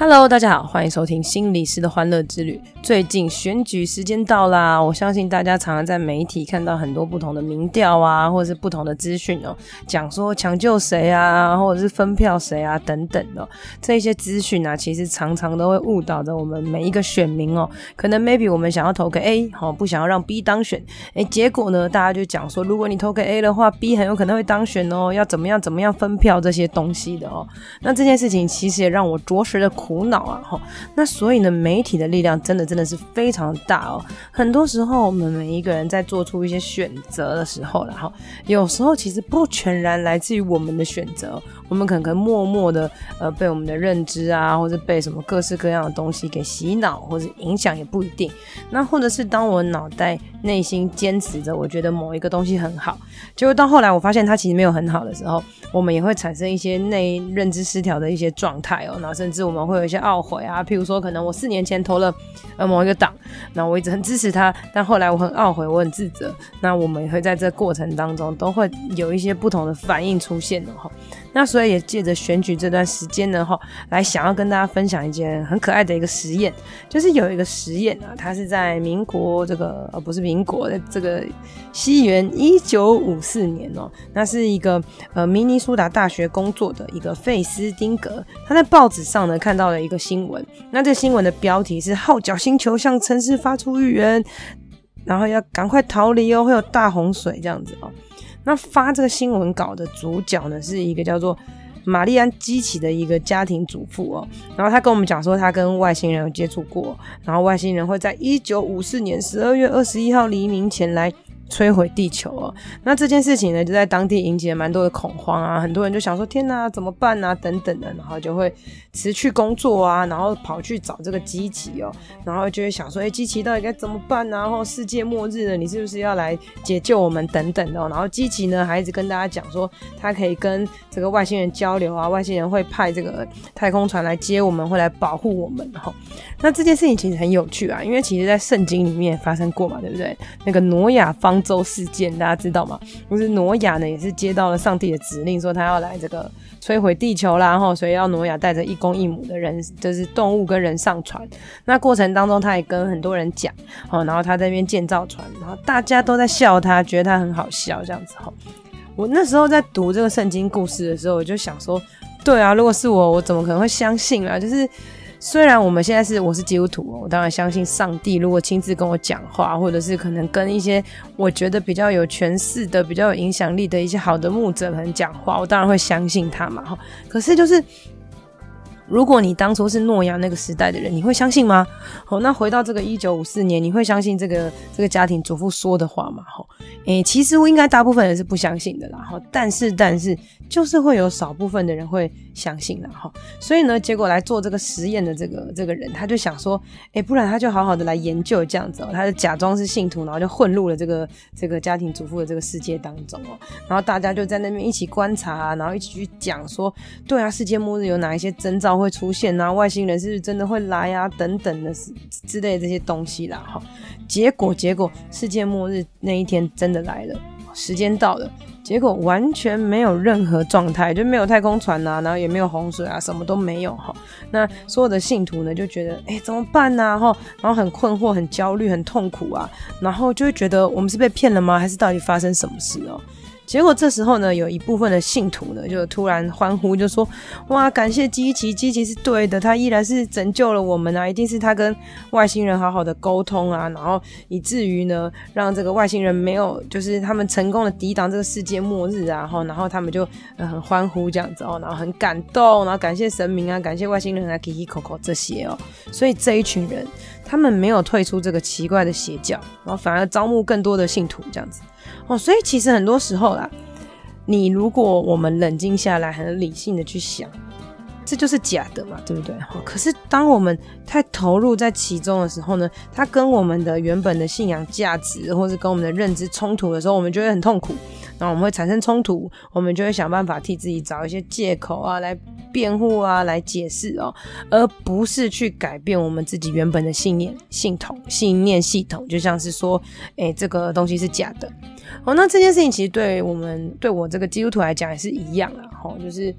Hello，大家好，欢迎收听心理师的欢乐之旅。最近选举时间到啦，我相信大家常常在媒体看到很多不同的民调啊，或者是不同的资讯哦，讲说抢救谁啊，或者是分票谁啊等等的这些资讯啊，其实常常都会误导着我们每一个选民哦。可能 maybe 我们想要投给 A，好，不想要让 B 当选，诶，结果呢，大家就讲说，如果你投给 A 的话，B 很有可能会当选哦，要怎么样怎么样分票这些东西的哦。那这件事情其实也让我着实的。苦恼啊，吼，那所以呢，媒体的力量真的真的是非常大哦。很多时候，我们每一个人在做出一些选择的时候，然后有时候其实不全然来自于我们的选择。我们可能默默的呃被我们的认知啊，或者被什么各式各样的东西给洗脑或者影响也不一定。那或者是当我脑袋内心坚持着，我觉得某一个东西很好，结果到后来我发现它其实没有很好的时候，我们也会产生一些内认知失调的一些状态哦。那甚至我们会有一些懊悔啊，譬如说可能我四年前投了呃某一个党，那我一直很支持他，但后来我很懊悔，我很自责。那我们也会在这过程当中都会有一些不同的反应出现的哈。那所以也借着选举这段时间呢，哈，来想要跟大家分享一件很可爱的一个实验，就是有一个实验啊，它是在民国这个呃不是民国的这个西元一九五四年哦，那是一个呃明尼苏达大学工作的一个费斯丁格，他在报纸上呢看到了一个新闻，那这新闻的标题是号角星球向城市发出预言，然后要赶快逃离哦，会有大洪水这样子哦。那发这个新闻稿的主角呢，是一个叫做玛丽安基奇的一个家庭主妇哦。然后他跟我们讲说，他跟外星人有接触过，然后外星人会在一九五四年十二月二十一号黎明前来。摧毁地球哦，那这件事情呢，就在当地引起了蛮多的恐慌啊，很多人就想说天哪，怎么办啊，等等的，然后就会辞去工作啊，然后跑去找这个基奇哦，然后就会想说，哎，基奇到底该怎么办啊？然后世界末日了，你是不是要来解救我们等等的？然后基奇呢，还一直跟大家讲说，他可以跟这个外星人交流啊，外星人会派这个太空船来接我们，会来保护我们哈。那这件事情其实很有趣啊，因为其实在圣经里面发生过嘛，对不对？那个挪亚方。舟事件大家知道吗？就是挪亚呢，也是接到了上帝的指令，说他要来这个摧毁地球啦，然后所以要挪亚带着一公一母的人，就是动物跟人上船。那过程当中，他也跟很多人讲，哦，然后他在那边建造船，然后大家都在笑他，觉得他很好笑这样子。哈，我那时候在读这个圣经故事的时候，我就想说，对啊，如果是我，我怎么可能会相信啊？就是。虽然我们现在是我是基督徒，我当然相信上帝。如果亲自跟我讲话，或者是可能跟一些我觉得比较有权势的、比较有影响力的一些好的牧者可能讲话，我当然会相信他嘛。哈，可是就是。如果你当初是诺亚那个时代的人，你会相信吗？好，那回到这个一九五四年，你会相信这个这个家庭主妇说的话吗？哈，诶，其实我应该大部分人是不相信的啦。哈，但是但是就是会有少部分的人会相信啦。哈，所以呢，结果来做这个实验的这个这个人，他就想说，诶，不然他就好好的来研究这样子哦，他就假装是信徒，然后就混入了这个这个家庭主妇的这个世界当中哦，然后大家就在那边一起观察啊，然后一起去讲说，对啊，世界末日有哪一些征兆？会出现啊，外星人是不是真的会来啊？等等的之类的这些东西啦，哈。结果结果，世界末日那一天真的来了，时间到了，结果完全没有任何状态，就没有太空船啊，然后也没有洪水啊，什么都没有哈。那所有的信徒呢，就觉得哎、怎么办呢？哈，然后很困惑、很焦虑、很痛苦啊，然后就会觉得我们是被骗了吗？还是到底发生什么事哦？结果这时候呢，有一部分的信徒呢，就突然欢呼，就说：“哇，感谢基奇，基奇是对的，他依然是拯救了我们啊！一定是他跟外星人好好的沟通啊，然后以至于呢，让这个外星人没有，就是他们成功的抵挡这个世界末日啊！然后，然后他们就很欢呼这样子哦，然后很感动，然后感谢神明啊，感谢外星人啊，Kiki Coco 这些哦，所以这一群人他们没有退出这个奇怪的邪教，然后反而招募更多的信徒这样子。”哦，所以其实很多时候啦，你如果我们冷静下来，很理性的去想，这就是假的嘛，对不对？哦，可是当我们太投入在其中的时候呢，它跟我们的原本的信仰价值，或是跟我们的认知冲突的时候，我们就会很痛苦。那我们会产生冲突，我们就会想办法替自己找一些借口啊，来辩护啊，来解释哦，而不是去改变我们自己原本的信念、系统、信念系统。就像是说，哎，这个东西是假的。哦，那这件事情其实对我们、对我这个基督徒来讲也是一样啊。吼，就是。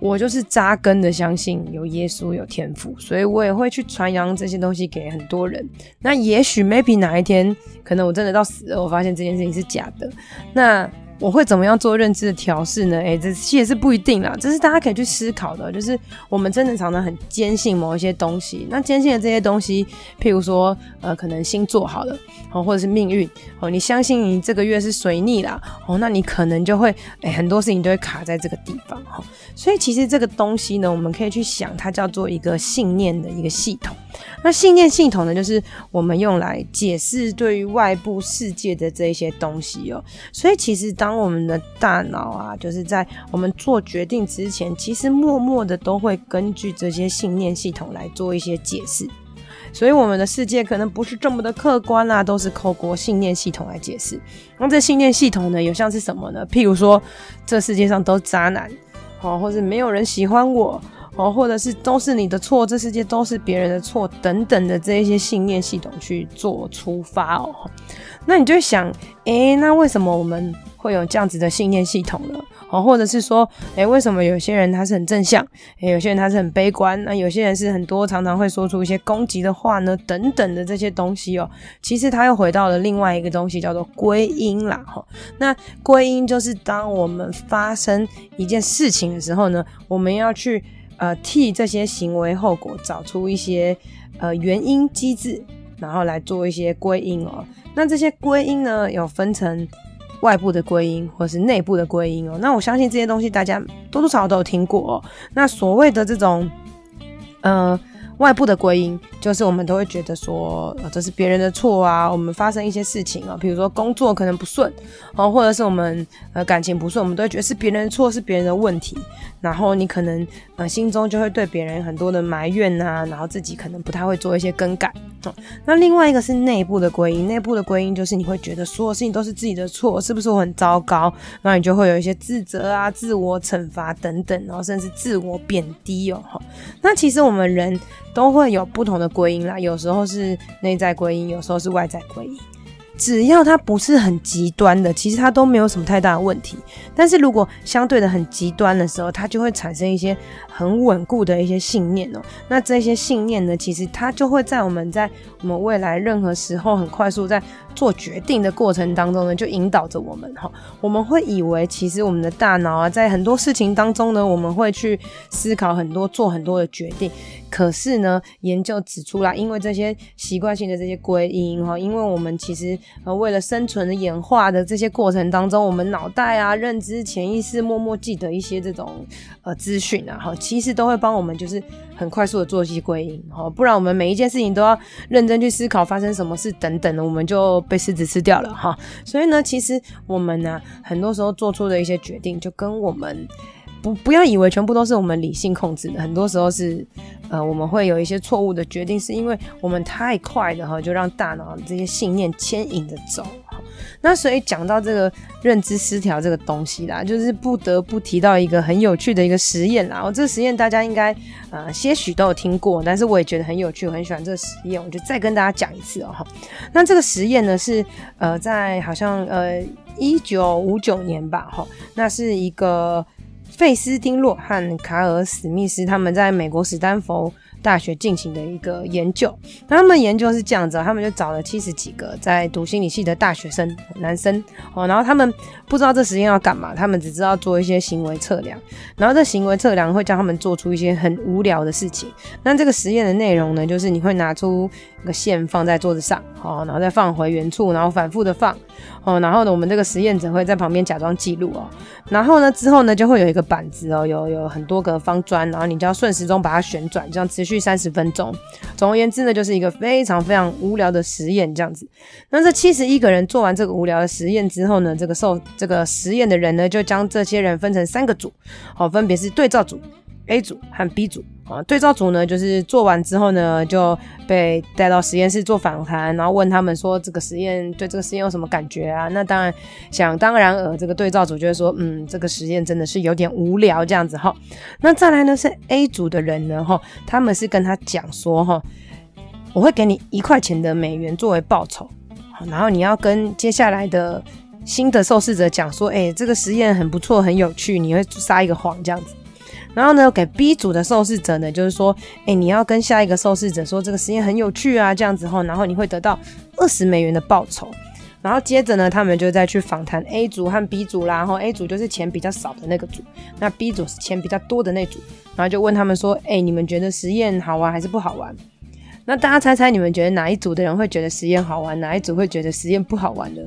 我就是扎根的相信有耶稣有天赋，所以我也会去传扬这些东西给很多人。那也许 maybe 哪一天，可能我真的到死了，我发现这件事情是假的，那。我会怎么样做认知的调试呢？哎，这其实也是不一定啦，这是大家可以去思考的。就是我们真的常常很坚信某一些东西，那坚信的这些东西，譬如说，呃，可能星座好了，哦，或者是命运，哦，你相信你这个月是水逆啦，哦，那你可能就会，哎，很多事情都会卡在这个地方，哈。所以其实这个东西呢，我们可以去想，它叫做一个信念的一个系统。那信念系统呢，就是我们用来解释对于外部世界的这一些东西哦。所以其实当当我们的大脑啊，就是在我们做决定之前，其实默默的都会根据这些信念系统来做一些解释。所以我们的世界可能不是这么的客观啦，都是透过信念系统来解释。那这信念系统呢，有像是什么呢？譬如说，这世界上都渣男，哦，或是没有人喜欢我。哦，或者是都是你的错，这世界都是别人的错，等等的这一些信念系统去做出发哦。那你就想，诶，那为什么我们会有这样子的信念系统呢？哦，或者是说，诶，为什么有些人他是很正向，诶，有些人他是很悲观，那有些人是很多常常会说出一些攻击的话呢？等等的这些东西哦，其实他又回到了另外一个东西，叫做归因啦。哈，那归因就是当我们发生一件事情的时候呢，我们要去。呃，替这些行为后果找出一些呃原因机制，然后来做一些归因哦。那这些归因呢，有分成外部的归因或是内部的归因哦。那我相信这些东西大家多多少少都有听过哦。那所谓的这种呃。外部的归因就是我们都会觉得说，呃，这是别人的错啊。我们发生一些事情啊，比如说工作可能不顺，哦，或者是我们呃感情不顺，我们都会觉得是别人的错，是别人的问题。然后你可能呃心中就会对别人很多的埋怨啊，然后自己可能不太会做一些更改。那另外一个是内部的归因，内部的归因就是你会觉得所有事情都是自己的错，是不是我很糟糕？那你就会有一些自责啊、自我惩罚等等，然后甚至自我贬低哦。那其实我们人。都会有不同的归因啦，有时候是内在归因，有时候是外在归因。只要它不是很极端的，其实它都没有什么太大的问题。但是如果相对的很极端的时候，它就会产生一些很稳固的一些信念哦。那这些信念呢，其实它就会在我们在我们未来任何时候很快速在做决定的过程当中呢，就引导着我们哈。我们会以为其实我们的大脑啊，在很多事情当中呢，我们会去思考很多，做很多的决定。可是呢，研究指出来，因为这些习惯性的这些归因哈，因为我们其实呃为了生存的演化的这些过程当中，我们脑袋啊、认知、潜意识默默记得一些这种呃资讯啊哈，其实都会帮我们就是很快速的做一些归因哈，不然我们每一件事情都要认真去思考发生什么事等等的，我们就被狮子吃掉了哈。所以呢，其实我们呢、啊、很多时候做出的一些决定，就跟我们。不，不要以为全部都是我们理性控制的，很多时候是，呃，我们会有一些错误的决定，是因为我们太快的哈，就让大脑这些信念牵引着走。那所以讲到这个认知失调这个东西啦，就是不得不提到一个很有趣的一个实验啦。我这个实验大家应该呃些许都有听过，但是我也觉得很有趣，我很喜欢这个实验，我就再跟大家讲一次哦。那这个实验呢是呃在好像呃一九五九年吧，哈，那是一个。费斯汀洛和卡尔史密斯他们在美国史丹佛大学进行的一个研究，那他们研究是这样子，他们就找了七十几个在读心理系的大学生男生哦，然后他们不知道这实验要干嘛，他们只知道做一些行为测量，然后这行为测量会叫他们做出一些很无聊的事情。那这个实验的内容呢，就是你会拿出一个线放在桌子上，哦，然后再放回原处，然后反复的放，哦，然后呢，我们这个实验者会在旁边假装记录哦，然后呢，之后呢，就会有一个板子哦，有有很多个方砖，然后你就要顺时钟把它旋转，这样持续三十分钟。总而言之呢，就是一个非常非常无聊的实验这样子。那这七十一个人做完这个无聊的实验之后呢，这个受这个实验的人呢，就将这些人分成三个组，哦，分别是对照组。A 组和 B 组，啊，对照组呢，就是做完之后呢，就被带到实验室做访谈，然后问他们说这个实验对这个实验有什么感觉啊？那当然想当然尔，这个对照组就会说，嗯，这个实验真的是有点无聊这样子哈。那再来呢是 A 组的人呢哈，他们是跟他讲说哈，我会给你一块钱的美元作为报酬，然后你要跟接下来的新的受试者讲说，哎，这个实验很不错，很有趣，你会撒一个谎这样子。然后呢，给 B 组的受试者呢，就是说，哎，你要跟下一个受试者说这个实验很有趣啊，这样子后，然后你会得到二十美元的报酬。然后接着呢，他们就再去访谈 A 组和 B 组啦，然后 A 组就是钱比较少的那个组，那 B 组是钱比较多的那组，然后就问他们说，哎，你们觉得实验好玩还是不好玩？那大家猜猜，你们觉得哪一组的人会觉得实验好玩，哪一组会觉得实验不好玩呢？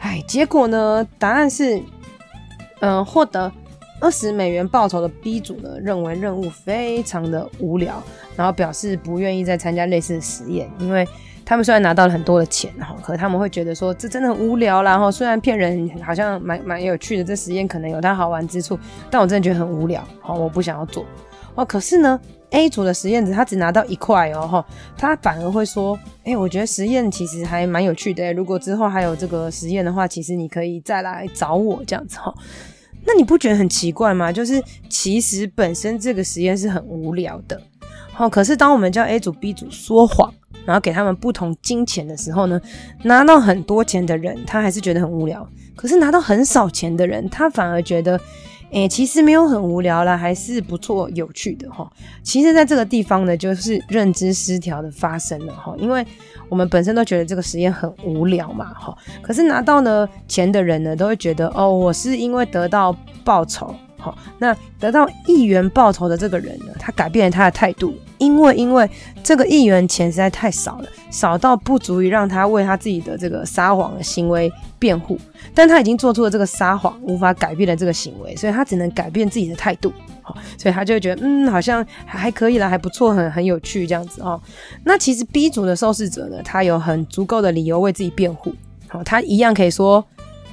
哎，结果呢，答案是，嗯、获得。二十美元报酬的 B 组呢，认为任务非常的无聊，然后表示不愿意再参加类似的实验，因为他们虽然拿到了很多的钱哈，可他们会觉得说这真的很无聊啦，然后虽然骗人好像蛮蛮有趣的，这实验可能有它好玩之处，但我真的觉得很无聊，好，我不想要做哦。可是呢，A 组的实验者他只拿到一块哦，哈，他反而会说，哎，我觉得实验其实还蛮有趣的，如果之后还有这个实验的话，其实你可以再来找我这样子哈。那你不觉得很奇怪吗？就是其实本身这个实验是很无聊的，好，可是当我们叫 A 组、B 组说谎，然后给他们不同金钱的时候呢，拿到很多钱的人他还是觉得很无聊，可是拿到很少钱的人，他反而觉得。诶，其实没有很无聊啦，还是不错、有趣的哈。其实，在这个地方呢，就是认知失调的发生了哈。因为我们本身都觉得这个实验很无聊嘛哈，可是拿到呢钱的人呢，都会觉得哦，我是因为得到报酬。好，那得到一元报酬的这个人呢，他改变了他的态度，因为因为这个一元钱实在太少了，少到不足以让他为他自己的这个撒谎的行为辩护，但他已经做出了这个撒谎，无法改变了这个行为，所以他只能改变自己的态度，好，所以他就会觉得嗯，好像还可以了，还不错，很很有趣这样子哦。那其实 B 组的受试者呢，他有很足够的理由为自己辩护，好，他一样可以说。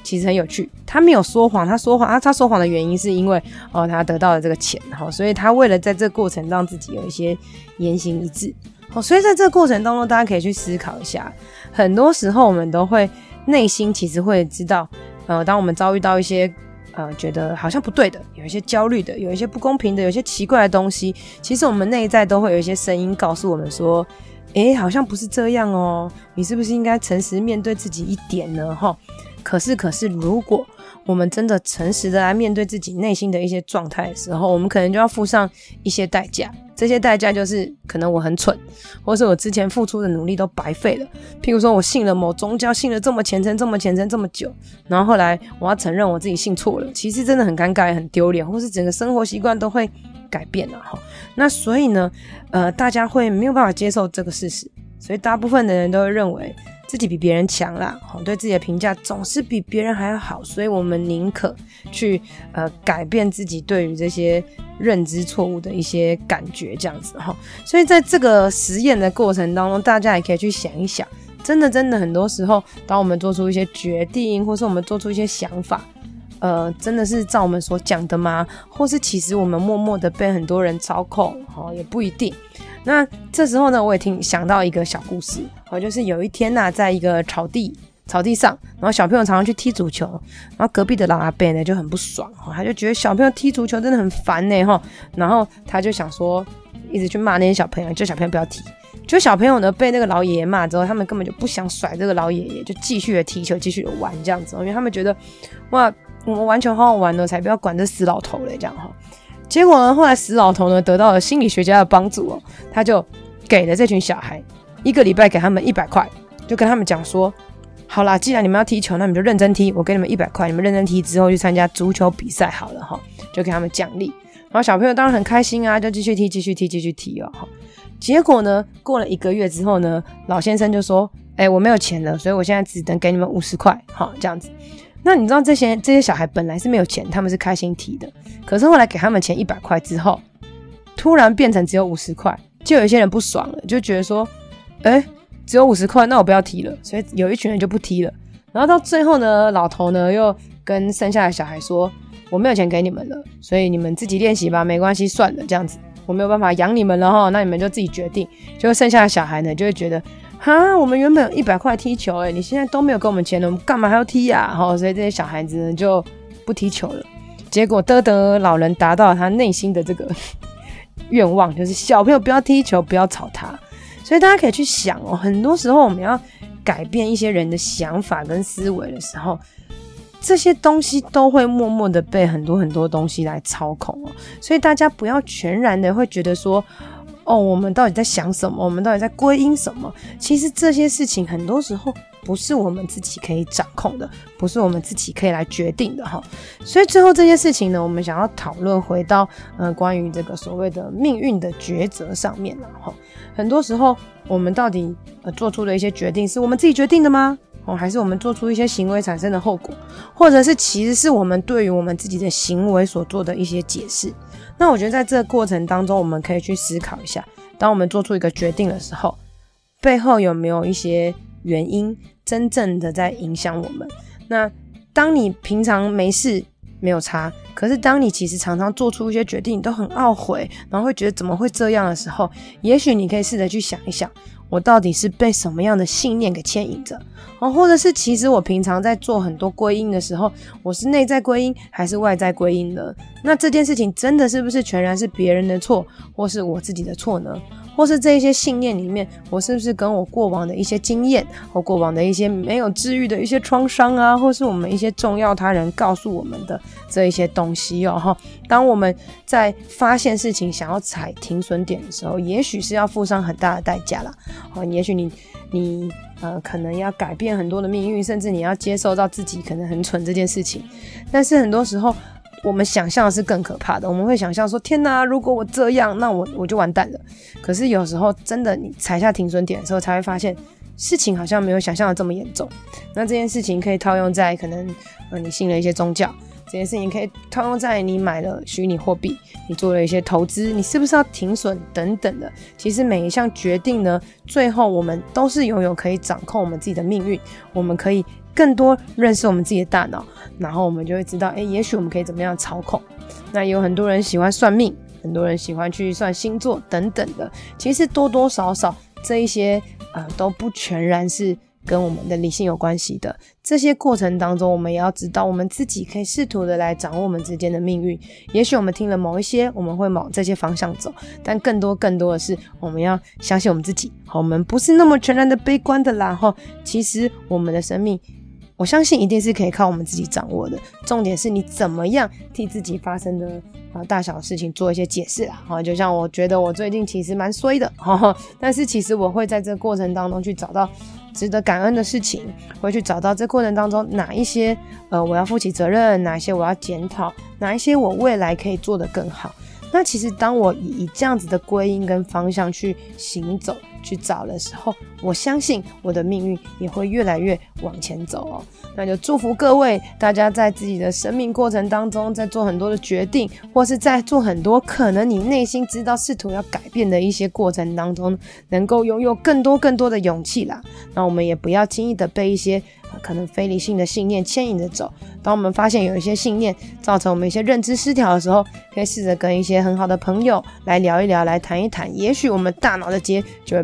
其实很有趣，他没有说谎，他说谎啊，他说谎的原因是因为哦，他得到了这个钱，好，所以他为了在这个过程让自己有一些言行一致，好，所以在这个过程当中，大家可以去思考一下，很多时候我们都会内心其实会知道，呃，当我们遭遇到一些呃觉得好像不对的，有一些焦虑的，有一些不公平的，有一些奇怪的东西，其实我们内在都会有一些声音告诉我们说，诶，好像不是这样哦，你是不是应该诚实面对自己一点呢？哈。可是，可是，如果我们真的诚实的来面对自己内心的一些状态的时候，我们可能就要付上一些代价。这些代价就是，可能我很蠢，或是我之前付出的努力都白费了。譬如说，我信了某宗教，信了这么虔诚、这么虔诚、这么久，然后后来我要承认我自己信错了，其实真的很尴尬、很丢脸，或是整个生活习惯都会改变了哈。那所以呢，呃，大家会没有办法接受这个事实，所以大部分的人都会认为。自己比别人强啦，好，对自己的评价总是比别人还要好，所以我们宁可去呃改变自己对于这些认知错误的一些感觉，这样子哈。所以在这个实验的过程当中，大家也可以去想一想，真的真的很多时候，当我们做出一些决定，或是我们做出一些想法，呃，真的是照我们所讲的吗？或是其实我们默默的被很多人操控，哈，也不一定。那这时候呢，我也听想到一个小故事，哦，就是有一天呢、在一个草地草地上，然后小朋友常常去踢足球，然后隔壁的老阿伯呢就很不爽，哈，他就觉得小朋友踢足球真的很烦呢，哈，然后他就想说，一直去骂那些小朋友，叫小朋友不要踢。就小朋友呢被那个老爷爷骂之后，他们根本就不想甩这个老爷爷，就继续的踢球，继续的玩这样子，因为他们觉得，哇，我们玩球好好玩呢，才不要管这死老头嘞，这样哈。结果呢，后来死老头呢得到了心理学家的帮助哦，他就给了这群小孩一个礼拜给他们一百块，就跟他们讲说，好啦，既然你们要踢球，那你们就认真踢，我给你们一百块，你们认真踢之后去参加足球比赛好了哈，就给他们奖励。然后小朋友当然很开心啊，就继续踢，继续踢，继续踢哦。结果呢，过了一个月之后呢，老先生就说，哎，我没有钱了，所以我现在只能给你们五十块，好，这样子。那你知道这些这些小孩本来是没有钱，他们是开心踢的，可是后来给他们钱一百块之后，突然变成只有五十块，就有一些人不爽了，就觉得说，哎，只有五十块，那我不要踢了，所以有一群人就不踢了。然后到最后呢，老头呢又跟剩下的小孩说，我没有钱给你们了，所以你们自己练习吧，没关系，算了，这样子。我没有办法养你们了哈，那你们就自己决定。就剩下的小孩呢，就会觉得，哈，我们原本有一百块踢球，哎，你现在都没有给我们钱了，我们干嘛还要踢呀？哈，所以这些小孩子呢就不踢球了。结果得得老人达到了他内心的这个 愿望，就是小朋友不要踢球，不要吵他。所以大家可以去想哦，很多时候我们要改变一些人的想法跟思维的时候，这些东西都会默默的被很多很多东西来操控哦。所以大家不要全然的会觉得说，哦，我们到底在想什么？我们到底在归因什么？其实这些事情很多时候不是我们自己可以掌控的，不是我们自己可以来决定的哈。所以最后这些事情呢，我们想要讨论回到呃关于这个所谓的命运的抉择上面了哈。很多时候我们到底呃做出的一些决定是我们自己决定的吗？哦，还是我们做出一些行为产生的后果，或者是其实是我们对于我们自己的行为所做的一些解释？那我觉得在这个过程当中，我们可以去思考一下，当我们做出一个决定的时候，背后有没有一些原因真正的在影响我们？那当你平常没事没有差，可是当你其实常常做出一些决定，你都很懊悔，然后会觉得怎么会这样的时候，也许你可以试着去想一想。我到底是被什么样的信念给牵引着？哦，或者是其实我平常在做很多归因的时候，我是内在归因还是外在归因呢？那这件事情真的是不是全然是别人的错，或是我自己的错呢？或是这一些信念里面，我是不是跟我过往的一些经验，或过往的一些没有治愈的一些创伤啊，或是我们一些重要他人告诉我们的这一些东西哦？哈，当我们在发现事情想要踩停损点的时候，也许是要付上很大的代价啦。哦，也许你你呃可能要改变很多的命运，甚至你要接受到自己可能很蠢这件事情。但是很多时候。我们想象的是更可怕的，我们会想象说：天哪，如果我这样，那我我就完蛋了。可是有时候真的，你踩下停损点的时候，才会发现事情好像没有想象的这么严重。那这件事情可以套用在可能，呃，你信了一些宗教，这件事情可以套用在你买了虚拟货币，你做了一些投资，你是不是要停损等等的。其实每一项决定呢，最后我们都是拥有可以掌控我们自己的命运，我们可以。更多认识我们自己的大脑，然后我们就会知道，哎，也许我们可以怎么样操控。那有很多人喜欢算命，很多人喜欢去算星座等等的。其实多多少少这一些，呃，都不全然是跟我们的理性有关系的。这些过程当中，我们也要知道，我们自己可以试图的来掌握我们之间的命运。也许我们听了某一些，我们会往这些方向走，但更多更多的是，我们要相信我们自己。我们不是那么全然的悲观的啦。哈，其实我们的生命。我相信一定是可以靠我们自己掌握的。重点是你怎么样替自己发生的啊大小事情做一些解释啦。哈，就像我觉得我最近其实蛮衰的，哈，但是其实我会在这过程当中去找到值得感恩的事情，会去找到这过程当中哪一些呃我要负起责任，哪一些我要检讨，哪一些我未来可以做得更好。那其实当我以以这样子的归因跟方向去行走。去找的时候，我相信我的命运也会越来越往前走哦。那就祝福各位大家在自己的生命过程当中，在做很多的决定，或是在做很多可能你内心知道试图要改变的一些过程当中，能够拥有更多更多的勇气啦。那我们也不要轻易的被一些可能非理性的信念牵引着走。当我们发现有一些信念造成我们一些认知失调的时候，可以试着跟一些很好的朋友来聊一聊，来谈一谈，也许我们大脑的结就会